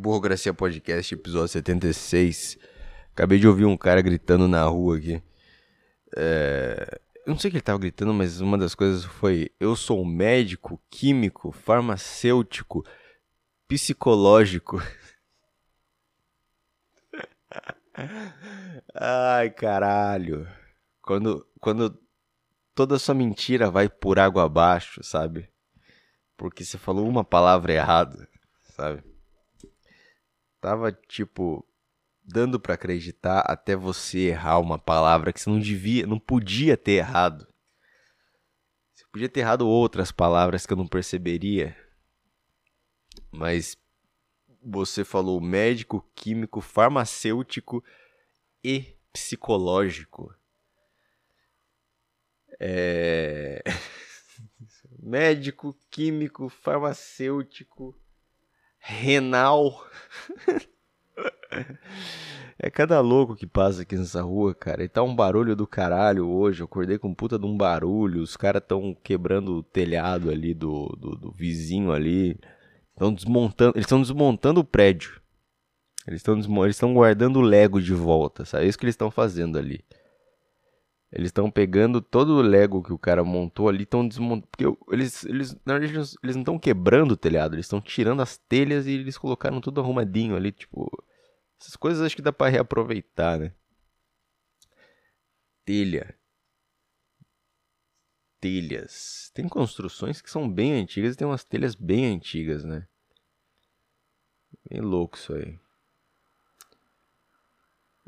Burocracia Podcast, episódio 76. Acabei de ouvir um cara gritando na rua aqui. É... Eu não sei o que ele tava gritando, mas uma das coisas foi: Eu sou médico, químico, farmacêutico, psicológico. Ai, caralho. Quando, quando toda sua mentira vai por água abaixo, sabe? Porque você falou uma palavra errada, sabe? Tava tipo dando para acreditar até você errar uma palavra que você não devia, não podia ter errado. Você podia ter errado outras palavras que eu não perceberia. Mas você falou médico, químico, farmacêutico e psicológico. É... médico, químico, farmacêutico, renal. É cada louco que passa aqui nessa rua, cara. E tá um barulho do caralho hoje. Eu acordei com puta de um barulho. Os caras tão quebrando o telhado ali do, do, do vizinho ali. Estão desmontando. Eles estão desmontando o prédio. Eles estão eles estão guardando o Lego de volta, sabe? É isso que eles estão fazendo ali. Eles estão pegando todo o Lego que o cara montou ali, estão desmontando. Porque eles, eles, na verdade, eles não estão quebrando o telhado, eles estão tirando as telhas e eles colocaram tudo arrumadinho ali, tipo. Essas coisas acho que dá para reaproveitar, né? Telha. Telhas. Tem construções que são bem antigas e tem umas telhas bem antigas, né? Bem louco isso aí.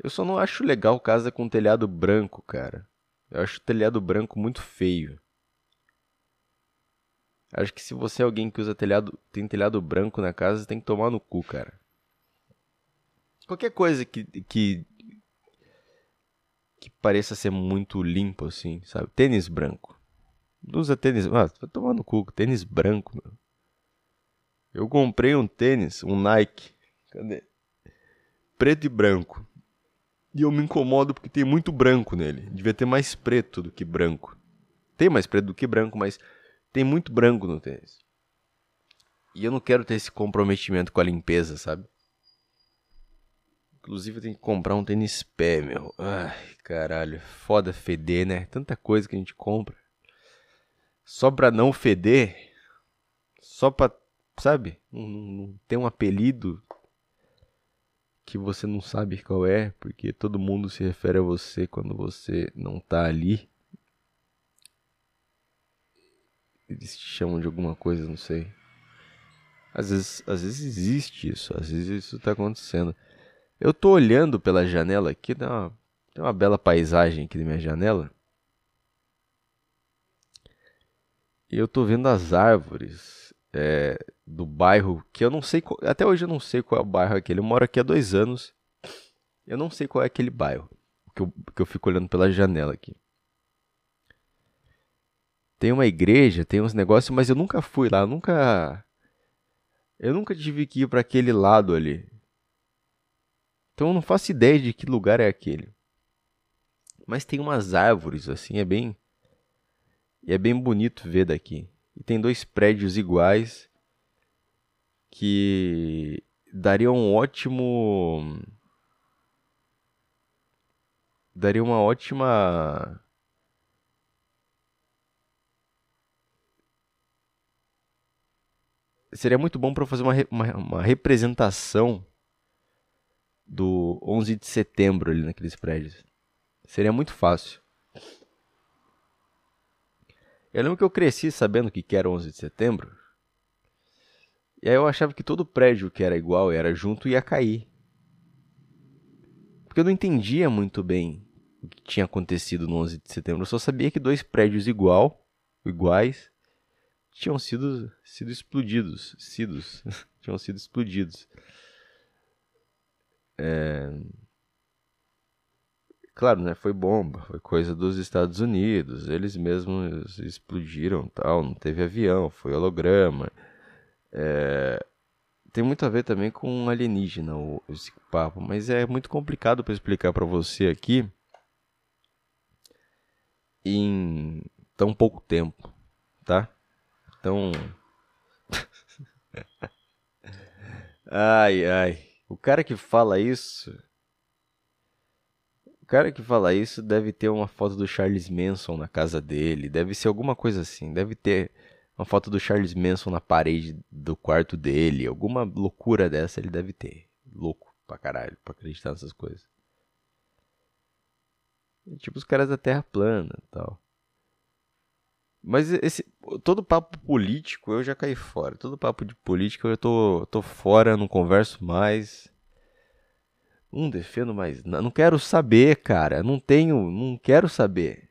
Eu só não acho legal casa com telhado branco, cara. Eu acho o telhado branco muito feio. Acho que se você é alguém que usa telhado, tem telhado branco na casa, tem que tomar no cu, cara. Qualquer coisa que, que que pareça ser muito limpo assim, sabe? Tênis branco. Não usa tênis, ah, vai tomar no cu, tênis branco, meu. Eu comprei um tênis, um Nike. Cadê? Preto e branco. E eu me incomodo porque tem muito branco nele. Devia ter mais preto do que branco. Tem mais preto do que branco, mas tem muito branco no tênis. E eu não quero ter esse comprometimento com a limpeza, sabe? Inclusive eu tenho que comprar um tênis pé, meu. Ai, caralho. Foda feder, né? Tanta coisa que a gente compra. Só pra não feder. Só pra, sabe? Não, não ter um apelido que você não sabe qual é, porque todo mundo se refere a você quando você não tá ali. Eles te chamam de alguma coisa, não sei. Às vezes, às vezes existe isso, às vezes isso tá acontecendo. Eu tô olhando pela janela aqui, tem uma, tem uma bela paisagem aqui na minha janela. E eu tô vendo as árvores é, do bairro que eu não sei. Até hoje eu não sei qual é o bairro aquele. Eu moro aqui há dois anos. Eu não sei qual é aquele bairro. Que eu, que eu fico olhando pela janela aqui. Tem uma igreja, tem uns negócios, mas eu nunca fui lá. Eu nunca. Eu nunca tive que ir para aquele lado ali. Então eu não faço ideia de que lugar é aquele. Mas tem umas árvores assim, é bem é bem bonito ver daqui. E tem dois prédios iguais que daria um ótimo daria uma ótima seria muito bom para fazer uma, uma, uma representação do 11 de setembro ali naqueles prédios. Seria muito fácil. Eu lembro que eu cresci sabendo que era 11 de setembro. E aí eu achava que todo prédio que era igual, era junto, ia cair. Porque eu não entendia muito bem o que tinha acontecido no 11 de setembro. Eu só sabia que dois prédios igual, iguais tinham sido, sido explodidos. Sidos, tinham sido explodidos. É... Claro, né? Foi bomba, foi coisa dos Estados Unidos. Eles mesmos explodiram, tal. Não teve avião, foi holograma. É... Tem muito a ver também com alienígena esse papo, mas é muito complicado para explicar para você aqui em tão pouco tempo, tá? Então Ai, ai. O cara que fala isso. Cara que fala isso deve ter uma foto do Charles Manson na casa dele. Deve ser alguma coisa assim. Deve ter uma foto do Charles Manson na parede do quarto dele. Alguma loucura dessa ele deve ter. Louco pra caralho, pra acreditar nessas coisas. Tipo os caras da Terra plana e tal. Mas esse todo papo político eu já caí fora. Todo papo de política eu tô, tô fora, não converso mais. Não defendo mais. Não quero saber, cara. Não tenho. Não quero saber.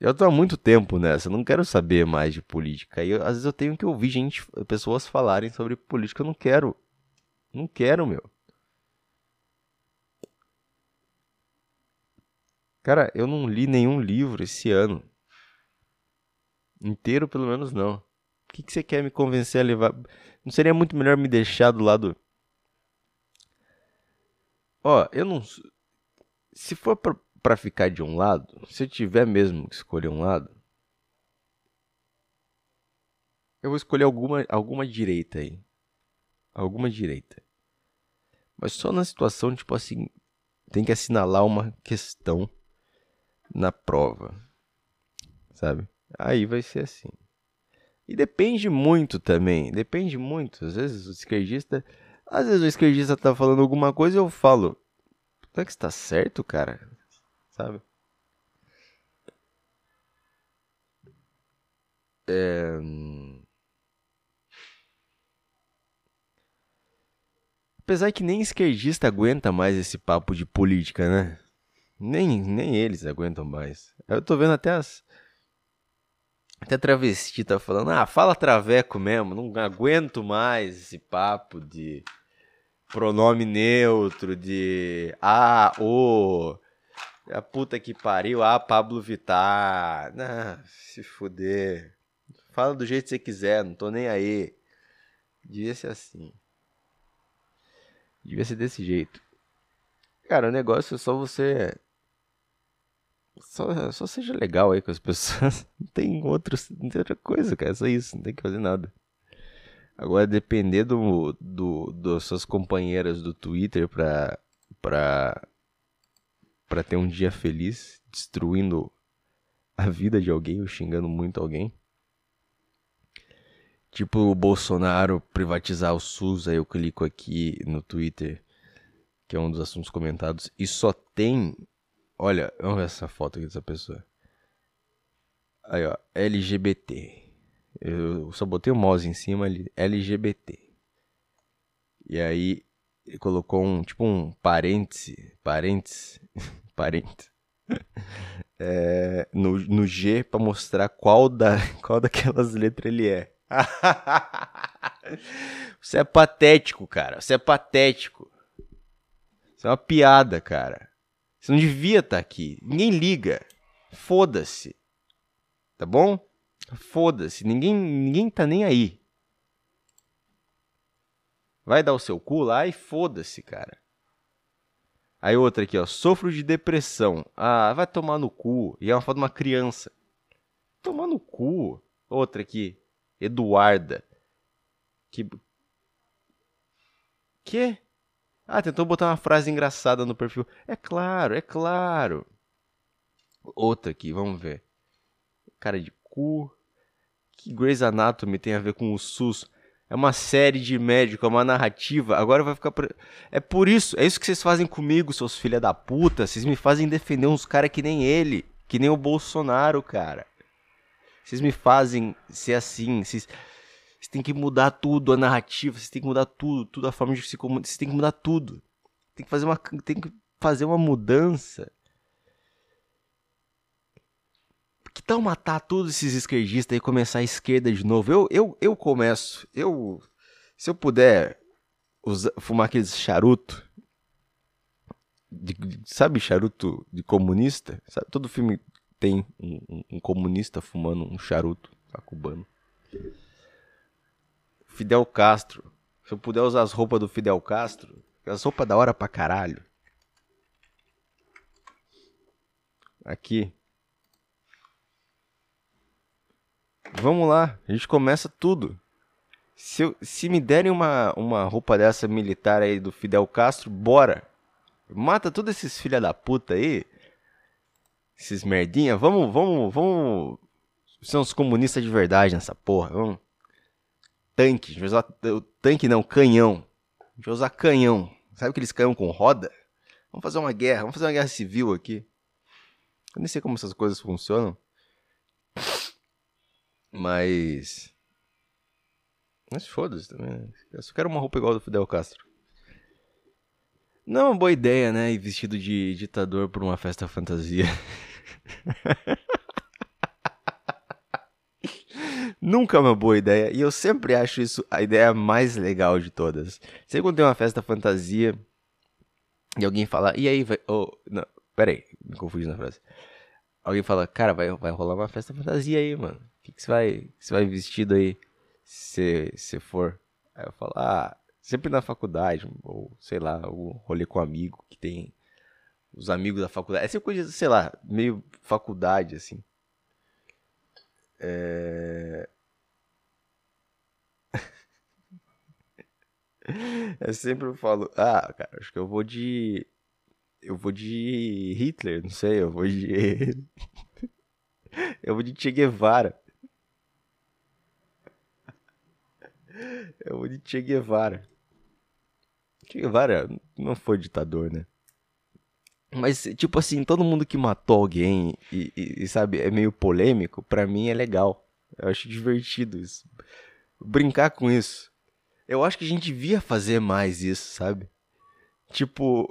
Eu tô há muito tempo nessa. Não quero saber mais de política. E eu, às vezes eu tenho que ouvir gente, pessoas falarem sobre política. Eu não quero. Não quero, meu. Cara, eu não li nenhum livro esse ano. Inteiro, pelo menos, não. O que, que você quer me convencer a levar? Não seria muito melhor me deixar do lado. Ó, eu não. Se for pra, ficar de um lado, se eu tiver mesmo que escolher um lado, eu vou escolher alguma, alguma direita aí. Alguma direita. Mas só na situação, tipo assim, tem que assinalar uma questão na prova. Sabe? Aí vai ser assim. E depende muito também. Depende muito. Às vezes o esquerdista. Às vezes o esquerdista tá falando alguma coisa e eu falo. Será que está certo, cara? Sabe? É... Apesar que nem esquerdista aguenta mais esse papo de política, né? Nem, nem eles aguentam mais. Eu tô vendo até as. Até travesti tá falando, ah, fala traveco mesmo, não aguento mais esse papo de pronome neutro, de ah, o, a puta que pariu, ah, Pablo Vittar. Ah, se fuder. Fala do jeito que você quiser, não tô nem aí. Devia ser assim. Devia ser desse jeito. Cara, o negócio é só você só, só seja legal aí com as pessoas. Não tem, outro, não tem outra coisa, cara. É só isso, não tem que fazer nada. Agora, depender do, do, das suas companheiras do Twitter pra, pra, pra ter um dia feliz, destruindo a vida de alguém ou xingando muito alguém. Tipo o Bolsonaro privatizar o SUS, aí eu clico aqui no Twitter, que é um dos assuntos comentados, e só tem Olha, vamos ver essa foto aqui dessa pessoa. Aí, ó, LGBT. Eu só botei o mouse em cima ali, LGBT. E aí ele colocou um, tipo um parêntese, parêntese, parêntese. É, no, no G para mostrar qual, da, qual daquelas letras ele é. Você é patético, cara. Você é patético. Isso é uma piada, cara. Você não devia estar tá aqui. Ninguém liga. Foda-se. Tá bom? Foda-se. Ninguém, ninguém tá nem aí. Vai dar o seu cu lá e foda-se, cara. Aí outra aqui, ó. Sofro de depressão. Ah, vai tomar no cu. E é uma foto de uma criança. Tomar no cu. Outra aqui. Eduarda. Que. Que? Ah, tentou botar uma frase engraçada no perfil. É claro, é claro. Outra aqui, vamos ver. Cara de cu. Que Grey's Anatomy tem a ver com o SUS? É uma série de médico, é uma narrativa. Agora vai ficar. É por isso, é isso que vocês fazem comigo, seus filha da puta. Vocês me fazem defender uns caras que nem ele, que nem o Bolsonaro, cara. Vocês me fazem ser assim. Vocês você tem que mudar tudo, a narrativa, você tem que mudar tudo, tudo a forma de se comunicar, você tem que mudar tudo. Tem que fazer uma, tem que fazer uma mudança. Que tal matar todos esses esquerdistas e começar a esquerda de novo? Eu, eu, eu começo. Eu, se eu puder usar, fumar aqueles charuto, de, sabe charuto de comunista? Sabe? Todo filme tem um, um, um comunista fumando um charuto tá, cubano. Fidel Castro. Se eu puder usar as roupas do Fidel Castro, as roupas da hora pra caralho. Aqui. Vamos lá, a gente começa tudo. Se, eu, se me derem uma, uma roupa dessa militar aí do Fidel Castro, bora. Mata todos esses filha da puta aí. Esses merdinha. Vamos, vamos, vamos. Ser uns comunistas de verdade nessa porra. Vamos. Tanque. A gente vai usar. Tanque não, canhão. A gente vai usar canhão. Sabe aqueles canhão com roda? Vamos fazer uma guerra. Vamos fazer uma guerra civil aqui. Eu nem sei como essas coisas funcionam. Mas. Mas foda-se também. Eu só quero uma roupa igual do Fidel Castro. Não é uma boa ideia, né? Ir vestido de ditador por uma festa fantasia. Nunca é uma boa ideia. E eu sempre acho isso a ideia mais legal de todas. Sempre quando tem uma festa fantasia e alguém fala, e aí vai. Oh, não, peraí, me confundi na frase. Alguém fala, cara, vai, vai rolar uma festa fantasia aí, mano. O que, que você vai. você vai vestido aí se você for? Aí eu falo, ah, sempre na faculdade, ou sei lá, algum rolê com um amigo que tem os amigos da faculdade. Sempre coisa, sei lá, meio faculdade, assim. É... é sempre eu falo, ah, cara, acho que eu vou de. Eu vou de Hitler, não sei, eu vou de. eu vou de Che Guevara. Eu vou de Che Guevara. Che Guevara não foi ditador, né? Mas, tipo assim, todo mundo que matou alguém e, e, e, sabe, é meio polêmico, pra mim é legal. Eu acho divertido isso. Brincar com isso. Eu acho que a gente devia fazer mais isso, sabe? Tipo,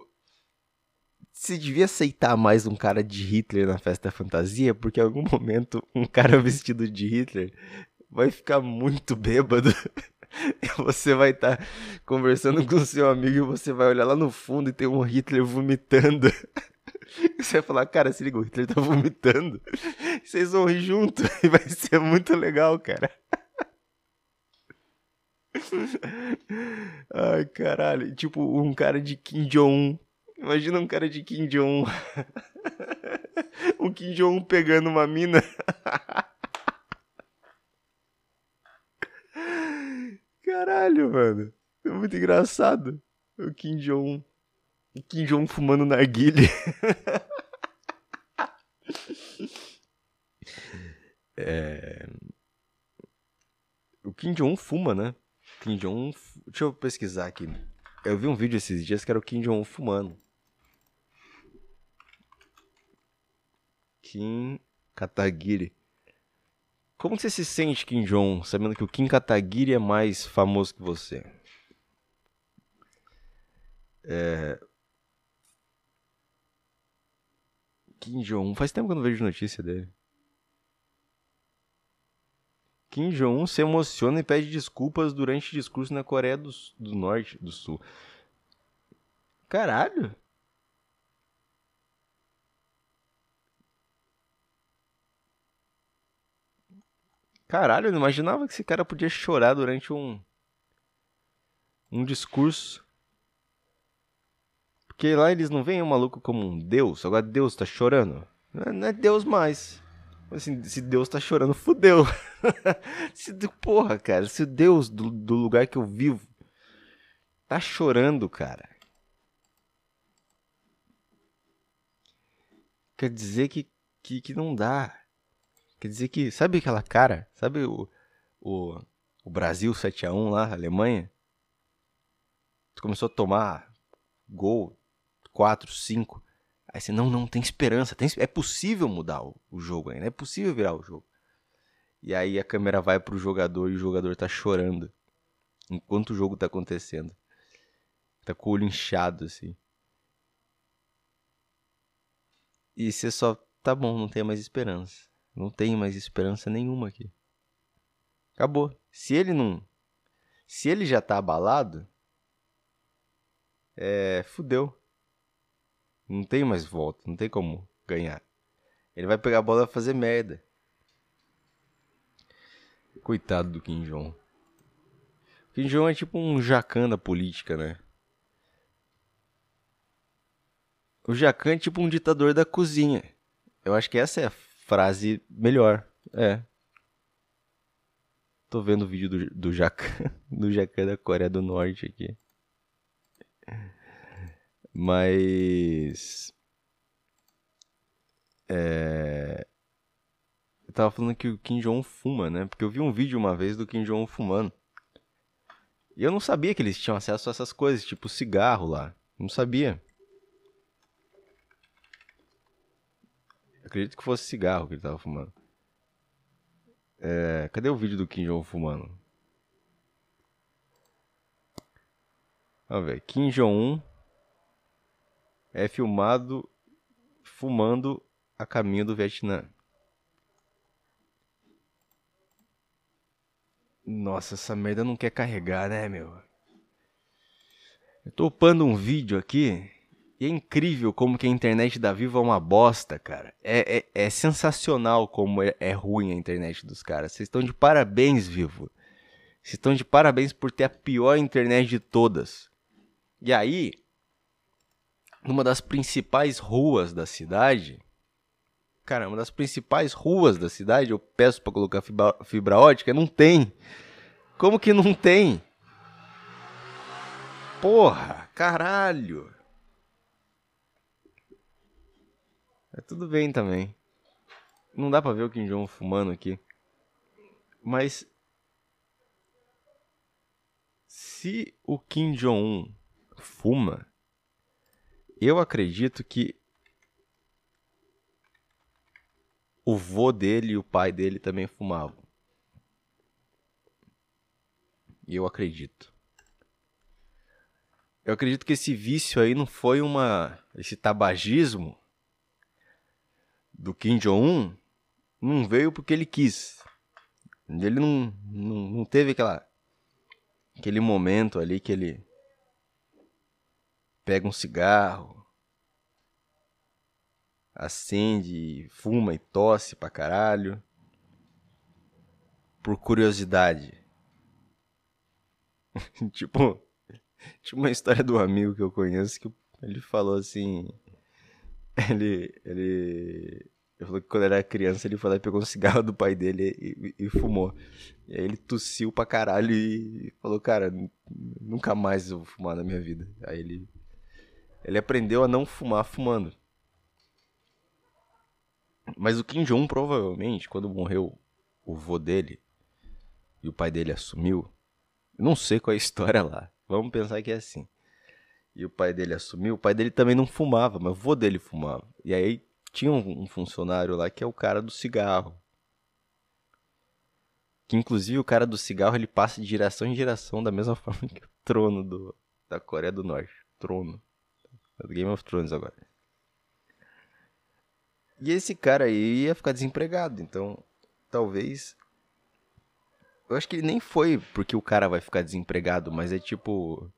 se devia aceitar mais um cara de Hitler na festa fantasia, porque em algum momento um cara vestido de Hitler vai ficar muito bêbado. E você vai estar tá conversando com seu amigo e você vai olhar lá no fundo e tem um Hitler vomitando. Você vai falar, cara, se liga, o Hitler tá vomitando. Vocês vão rir junto e vai ser muito legal, cara. Ai, caralho. Tipo, um cara de Kim Jong-un. Imagina um cara de Kim Jong-un. um Kim Jong-un pegando uma mina. Caralho, mano. É muito engraçado. O Kim Jong. O Kim Jong fumando narguilha. é... O Kim Jong fuma, né? Kim Jong. Deixa eu pesquisar aqui. Eu vi um vídeo esses dias que era o Kim Jong fumando. Kim Kataguiri. Como você se sente, Kim Jong, sabendo que o Kim Kataguiri é mais famoso que você? É... Kim Jong, faz tempo que eu não vejo notícia dele. Kim Jong-un se emociona e pede desculpas durante discurso na Coreia do, do Norte, do Sul. Caralho! Caralho, eu não imaginava que esse cara podia chorar durante um. um discurso. Porque lá eles não veem o maluco como um deus. Agora Deus tá chorando. Não é Deus mais. Assim, se Deus tá chorando, fudeu. se, porra, cara, se Deus do, do lugar que eu vivo tá chorando, cara. Quer dizer que, que, que não dá. Quer dizer que, sabe aquela cara? Sabe o, o, o Brasil 7x1 lá, Alemanha? Tu começou a tomar gol 4, 5. Aí você, não, não, tem esperança. Tem, é possível mudar o, o jogo ainda. É possível virar o jogo. E aí a câmera vai pro jogador e o jogador tá chorando. Enquanto o jogo tá acontecendo. Tá com o olho inchado, assim. E você só, tá bom, não tem mais esperança. Não tenho mais esperança nenhuma aqui. Acabou. Se ele não. Se ele já tá abalado. É. Fudeu. Não tem mais volta. Não tem como ganhar. Ele vai pegar a bola e fazer merda. Coitado do Kim Jong. O Kim Jong é tipo um jacan da política, né? O jacan é tipo um ditador da cozinha. Eu acho que essa é a frase melhor. É. Tô vendo o vídeo do, do Jacan, do Jacan da Coreia do Norte aqui. Mas. É. Eu tava falando que o Kim Jong fuma, né? Porque eu vi um vídeo uma vez do Kim Jong fumando. E eu não sabia que eles tinham acesso a essas coisas, tipo cigarro lá. Não sabia. acredito que fosse cigarro que ele tava fumando. É, cadê o vídeo do Kim Jong fumando? Vamos ver. Kim Jong-un é filmado fumando a caminho do Vietnã. Nossa, essa merda não quer carregar, né, meu? Eu tô upando um vídeo aqui e é incrível como que a internet da Vivo é uma bosta, cara. É, é, é sensacional como é, é ruim a internet dos caras. Vocês estão de parabéns, Vivo. Vocês estão de parabéns por ter a pior internet de todas. E aí, numa das principais ruas da cidade, cara, uma das principais ruas da cidade, eu peço para colocar fibra, fibra ótica, não tem. Como que não tem? Porra, caralho. É tudo bem também. Não dá pra ver o Kim Jong fumando aqui. Mas se o Kim Jong-un fuma, eu acredito que o vô dele e o pai dele também fumavam. Eu acredito. Eu acredito que esse vício aí não foi uma. esse tabagismo do Kim Jong-un não veio porque ele quis. Ele não, não, não teve aquela. aquele momento ali que ele pega um cigarro, acende, fuma e tosse pra caralho. Por curiosidade. tipo, tinha uma história do amigo que eu conheço que ele falou assim. Ele. Ele. Ele falou que quando era criança ele foi lá e pegou um cigarro do pai dele e, e, e, fumou. E aí ele tossiu pra caralho e falou, cara, nunca mais eu vou fumar na minha vida. Aí ele ele aprendeu a não fumar fumando. Mas o Kim Jong provavelmente, quando morreu o vô dele e o pai dele assumiu, não sei qual é a história lá. Vamos pensar que é assim. E o pai dele assumiu, o pai dele também não fumava, mas o vô dele fumava. E aí tinha um, funcionário lá que é o cara do cigarro. Que inclusive o cara do cigarro ele passa de geração em geração da mesma forma que o trono do, da Coreia do Norte. Trono. Do Game of Thrones agora. E esse cara aí ia ficar desempregado, então talvez. Eu acho que ele nem foi porque o cara vai ficar desempregado, mas é tipo.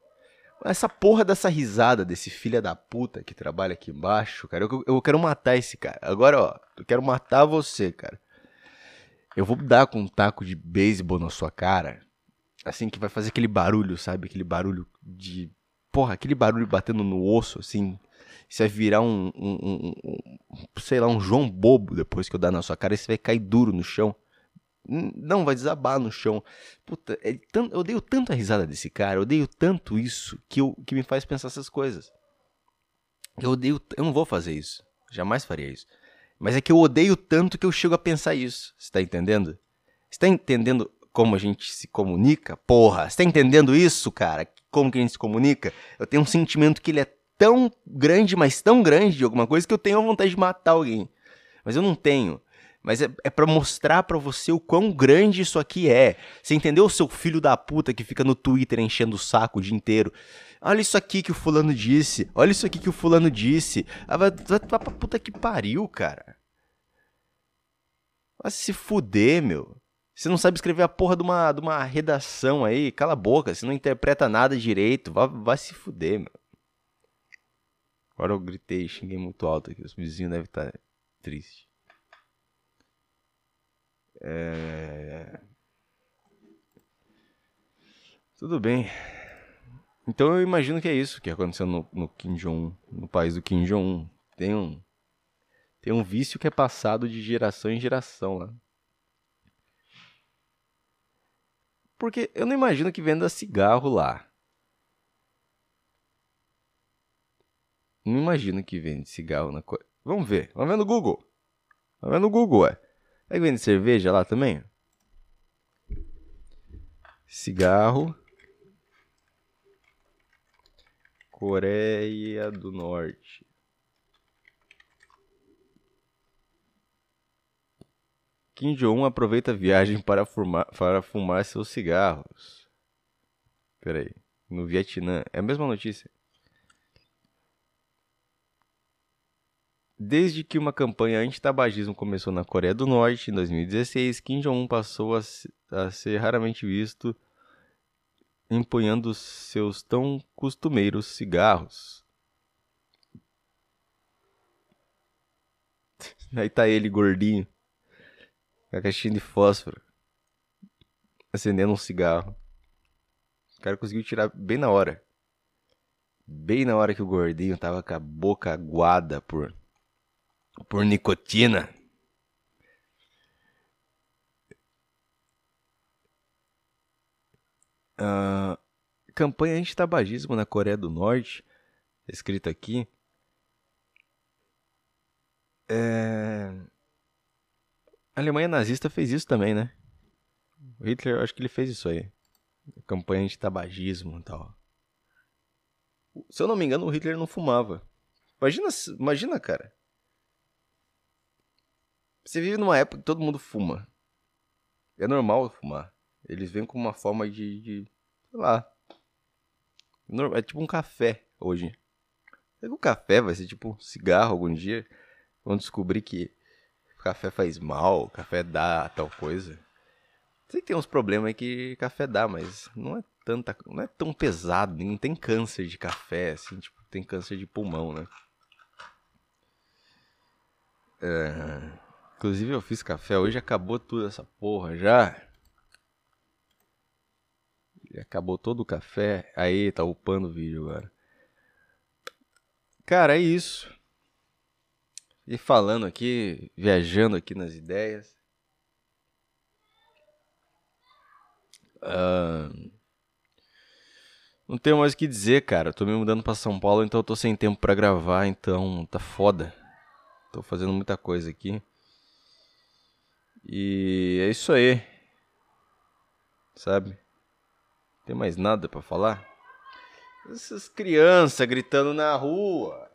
Essa porra dessa risada desse filho da puta que trabalha aqui embaixo, cara. Eu, eu quero matar esse cara. Agora, ó, eu quero matar você, cara. Eu vou dar com um taco de beisebol na sua cara. Assim que vai fazer aquele barulho, sabe? Aquele barulho de porra, aquele barulho batendo no osso, assim, você vai virar um, um, um, um, sei lá, um João Bobo depois que eu dar na sua cara e você vai cair duro no chão. Não, vai desabar no chão. Puta, é tanto, eu odeio tanto a risada desse cara, eu odeio tanto isso que, eu, que me faz pensar essas coisas. Eu odeio, eu não vou fazer isso, jamais faria isso. Mas é que eu odeio tanto que eu chego a pensar isso. Você tá entendendo? Você tá entendendo como a gente se comunica? Porra, você tá entendendo isso, cara? Como que a gente se comunica, eu tenho um sentimento que ele é tão grande, mas tão grande de alguma coisa que eu tenho a vontade de matar alguém. Mas eu não tenho. Mas é, é para mostrar para você o quão grande isso aqui é. Você entendeu o seu filho da puta que fica no Twitter enchendo o saco o dia inteiro? Olha isso aqui que o fulano disse. Olha isso aqui que o fulano disse. Ah, vai, pra puta que pariu, cara. Vai se fuder, meu. Você não sabe escrever a porra de uma, de uma redação aí, cala a boca, você não interpreta nada direito, vai, vai se fuder, meu. Agora eu gritei, xinguei muito alto aqui, os vizinhos devem estar tristes. É... Tudo bem. Então eu imagino que é isso que aconteceu no, no Kim Jong, no país do Kim Jong. Tem um tem um vício que é passado de geração em geração lá. Porque eu não imagino que venda cigarro lá. Não imagino que vende cigarro na Coreia. Vamos ver. Vamos ver no Google. Vamos ver no Google, ué. É que vende cerveja lá também? Cigarro. Coreia do Norte. Kim Jong-un aproveita a viagem para fumar, para fumar seus cigarros. Peraí. No Vietnã. É a mesma notícia. Desde que uma campanha anti-tabagismo começou na Coreia do Norte em 2016, Kim Jong-un passou a, a ser raramente visto empunhando seus tão costumeiros cigarros. Aí tá ele gordinho, com a caixinha de fósforo, acendendo um cigarro. O cara conseguiu tirar bem na hora. Bem na hora que o gordinho tava com a boca aguada por por nicotina. Uh, campanha anti-tabagismo na Coreia do Norte, escrito aqui. É... A Alemanha nazista fez isso também, né? O Hitler, acho que ele fez isso aí. Campanha anti-tabagismo e tal. Se eu não me engano, o Hitler não fumava. Imagina, imagina, cara. Você vive numa época que todo mundo fuma. É normal fumar. Eles vêm com uma forma de, de sei lá. É tipo um café hoje. O café vai ser tipo um cigarro algum dia. Vão descobrir que café faz mal, café dá tal coisa. Sei que tem uns problemas aí que café dá, mas não é tanta, não é tão pesado, não tem câncer de café assim, tipo, tem câncer de pulmão, né? É... Inclusive eu fiz café hoje, acabou tudo essa porra já. Acabou todo o café. Aí, tá upando o vídeo agora. Cara, é isso. E falando aqui, viajando aqui nas ideias. Uh, não tenho mais o que dizer, cara. tô me mudando para São Paulo, então eu tô sem tempo para gravar, então tá foda. Tô fazendo muita coisa aqui. E é isso aí. Sabe? Tem mais nada para falar? Essas crianças gritando na rua.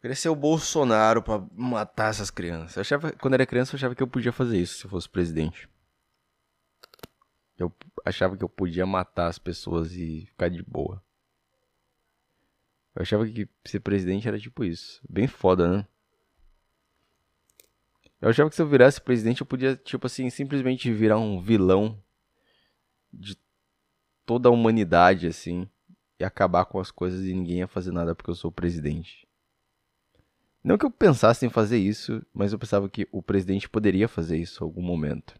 Queria ser o Bolsonaro para matar essas crianças. Eu achava, quando era criança, eu achava que eu podia fazer isso se eu fosse presidente. Eu achava que eu podia matar as pessoas e ficar de boa. Eu achava que ser presidente era tipo isso. Bem foda, né? Eu achava que se eu virasse presidente eu podia, tipo assim, simplesmente virar um vilão de toda a humanidade, assim, e acabar com as coisas e ninguém ia fazer nada porque eu sou presidente. Não que eu pensasse em fazer isso, mas eu pensava que o presidente poderia fazer isso em algum momento.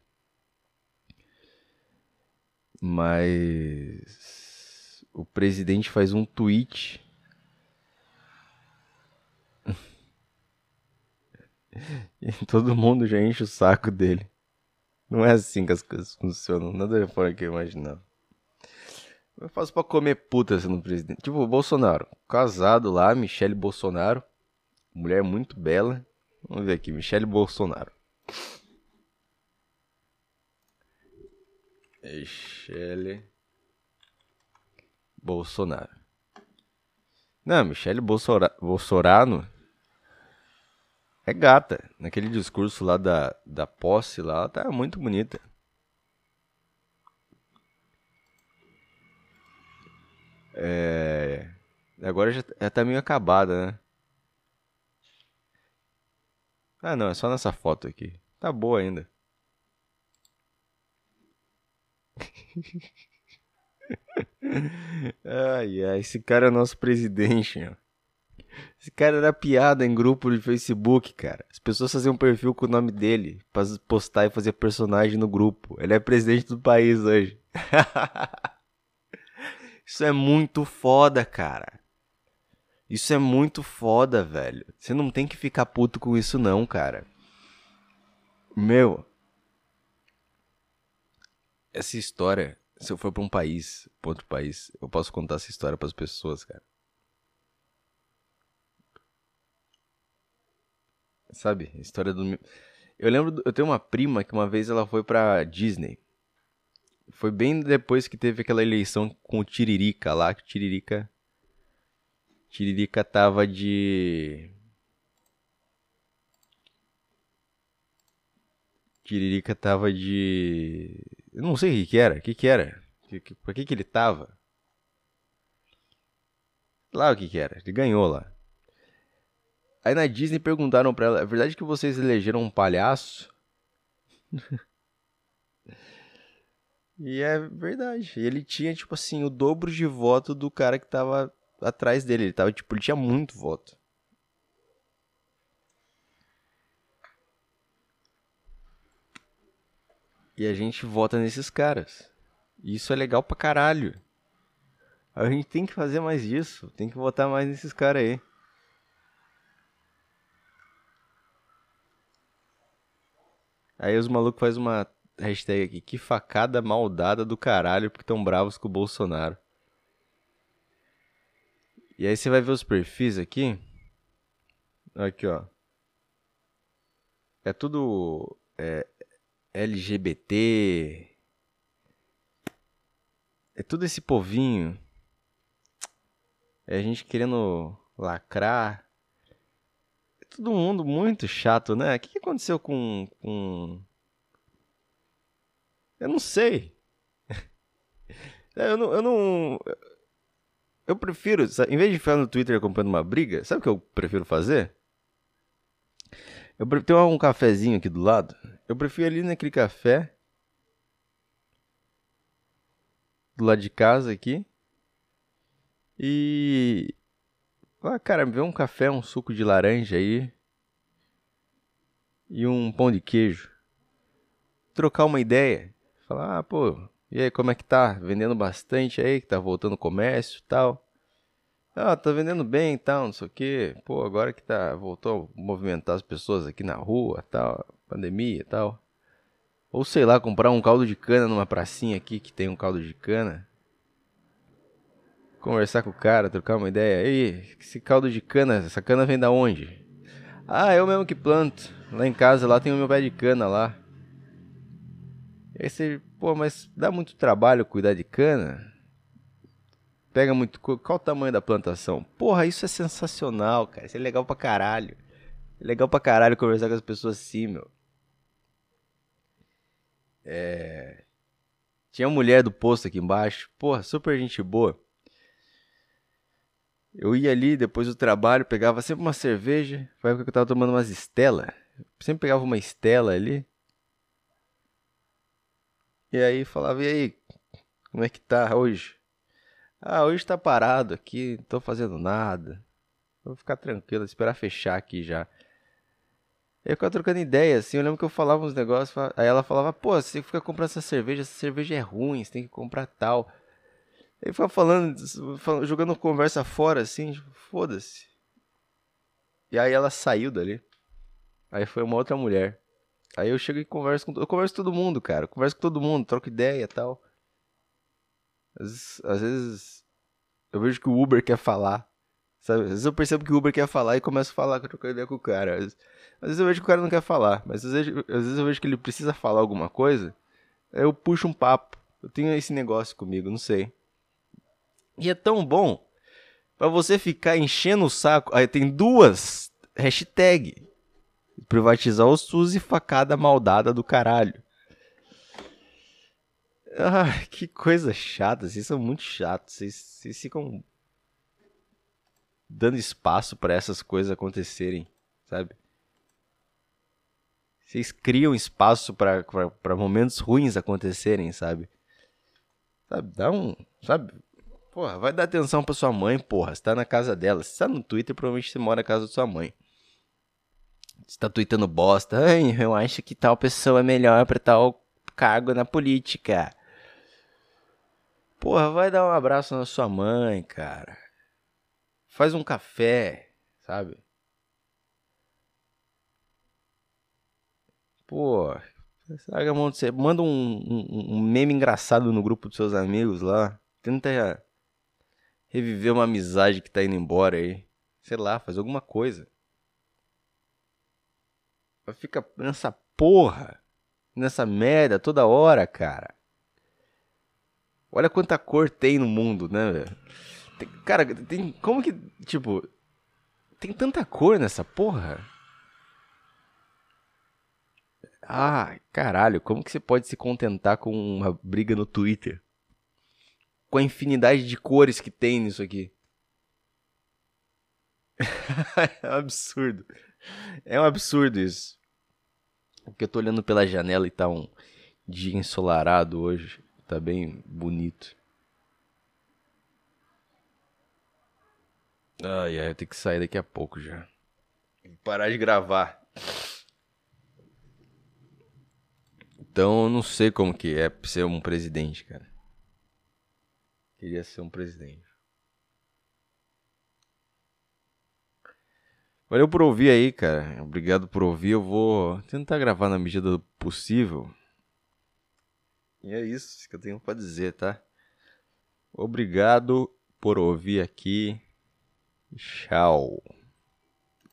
Mas o presidente faz um tweet E todo mundo já enche o saco dele. Não é assim que as coisas funcionam. Nada fora que eu imaginava. Eu faço pra comer puta sendo presidente. Tipo, o Bolsonaro. Casado lá, Michele Bolsonaro. Mulher muito bela. Vamos ver aqui, Michele Bolsonaro. Michele Bolsonaro. Não, Michele Bolsora... Bolsonaro é gata. Naquele discurso lá da, da posse lá, ela tá muito bonita. É... Agora já, já tá meio acabada, né? Ah, não, é só nessa foto aqui. Tá boa ainda. ai, ai, esse cara é nosso presidente, ó. Esse cara era piada em grupo de Facebook, cara. As pessoas faziam um perfil com o nome dele pra postar e fazer personagem no grupo. Ele é presidente do país hoje. Isso é muito foda, cara. Isso é muito foda, velho. Você não tem que ficar puto com isso, não, cara. Meu. Essa história, se eu for pra um país, pra outro país, eu posso contar essa história para as pessoas, cara. Sabe? História do. Eu lembro, eu tenho uma prima que uma vez ela foi pra Disney. Foi bem depois que teve aquela eleição com o Tiririca lá, que o Tiririca. Tiririca tava de. Tiririca tava de. Eu não sei o que, que era. O que, que era? Que, pra que, que ele tava? Lá o que, que era. Ele ganhou lá. Aí na Disney perguntaram pra ela: é verdade que vocês elegeram um palhaço? e é verdade. Ele tinha, tipo assim, o dobro de voto do cara que tava atrás dele. Ele tava, tipo, ele tinha muito voto. E a gente vota nesses caras. E isso é legal pra caralho. A gente tem que fazer mais disso. Tem que votar mais nesses caras aí. Aí os malucos fazem uma hashtag aqui, que facada maldada do caralho, porque tão bravos com o Bolsonaro. E aí você vai ver os perfis aqui. Aqui, ó. É tudo é, LGBT. É tudo esse povinho. É a gente querendo lacrar todo mundo muito chato, né? O que aconteceu com. com... Eu não sei. eu não. Eu não. Eu prefiro, em vez de ficar no Twitter acompanhando uma briga, sabe o que eu prefiro fazer? Eu tenho um cafezinho aqui do lado. Eu prefiro ali naquele café do lado de casa aqui. E ah, cara, me vê um café, um suco de laranja aí. E um pão de queijo. Trocar uma ideia. Falar, ah, pô, e aí, como é que tá? Vendendo bastante aí, que tá voltando o comércio e tal. Ah, tá vendendo bem e tal, não sei o quê. Pô, agora que tá, voltou a movimentar as pessoas aqui na rua tal, pandemia e tal. Ou sei lá, comprar um caldo de cana numa pracinha aqui que tem um caldo de cana conversar com o cara, trocar uma ideia. Aí, esse caldo de cana, essa cana vem da onde? Ah, eu mesmo que planto. Lá em casa, lá tem o meu pé de cana lá. E aí você, pô, mas dá muito trabalho cuidar de cana? Pega muito. Qual o tamanho da plantação? Porra, isso é sensacional, cara. Isso é legal pra caralho. É legal pra caralho conversar com as pessoas assim, meu. É. Tinha uma mulher do posto aqui embaixo. Porra, super gente boa. Eu ia ali depois do trabalho, pegava sempre uma cerveja. Foi época que eu tava tomando umas Estela. Sempre pegava uma Estela ali. E aí falava, e aí, como é que tá hoje? Ah, hoje tá parado aqui, não tô fazendo nada. Vou ficar tranquilo, esperar fechar aqui já. Eu ficava trocando ideia, assim, eu lembro que eu falava uns negócios, aí ela falava, pô, você fica comprando essa cerveja, essa cerveja é ruim, você tem que comprar tal. Ele ficava falando, jogando conversa fora, assim, foda-se. E aí ela saiu dali. Aí foi uma outra mulher. Aí eu chego e converso com. Eu converso com todo mundo, cara. Eu converso com todo mundo, troco ideia e tal. Às vezes, às vezes, eu vejo que o Uber quer falar. Sabe? Às vezes eu percebo que o Uber quer falar e começo a falar, trocar ideia com o cara. Às vezes, às vezes eu vejo que o cara não quer falar, mas às vezes, às vezes eu vejo que ele precisa falar alguma coisa. Aí eu puxo um papo. Eu tenho esse negócio comigo, não sei. E é tão bom para você ficar enchendo o saco. Aí tem duas hashtag. Privatizar o SUS e facada maldada do caralho. Ah, que coisa chata. Vocês são muito chatos. Vocês, vocês ficam dando espaço para essas coisas acontecerem, sabe? Vocês criam espaço para momentos ruins acontecerem, sabe? Sabe, dá um, sabe? Porra, vai dar atenção pra sua mãe, porra. Você tá na casa dela. Se tá no Twitter, provavelmente você mora na casa da sua mãe. Você tá tweetando bosta. Ai, eu acho que tal pessoa é melhor pra tal cargo na política. Porra, vai dar um abraço na sua mãe, cara. Faz um café, sabe? Pô, larga a mão de você. Manda um, um, um meme engraçado no grupo dos seus amigos lá. Tenta reviver uma amizade que tá indo embora aí. Sei lá, faz alguma coisa. Fica nessa porra, nessa merda toda hora, cara. Olha quanta cor tem no mundo, né, velho? Cara, tem. Como que. Tipo. Tem tanta cor nessa porra? Ah, caralho, como que você pode se contentar com uma briga no Twitter? Com a infinidade de cores que tem nisso aqui. é um absurdo. É um absurdo isso. Porque eu tô olhando pela janela e tá um dia ensolarado hoje. Tá bem bonito. Ai, ai, eu tenho que sair daqui a pouco já. Parar de gravar. Então eu não sei como que é ser um presidente, cara. Queria ser um presidente. Valeu por ouvir aí, cara. Obrigado por ouvir. Eu vou tentar gravar na medida do possível. E é isso que eu tenho para dizer, tá? Obrigado por ouvir aqui. Tchau.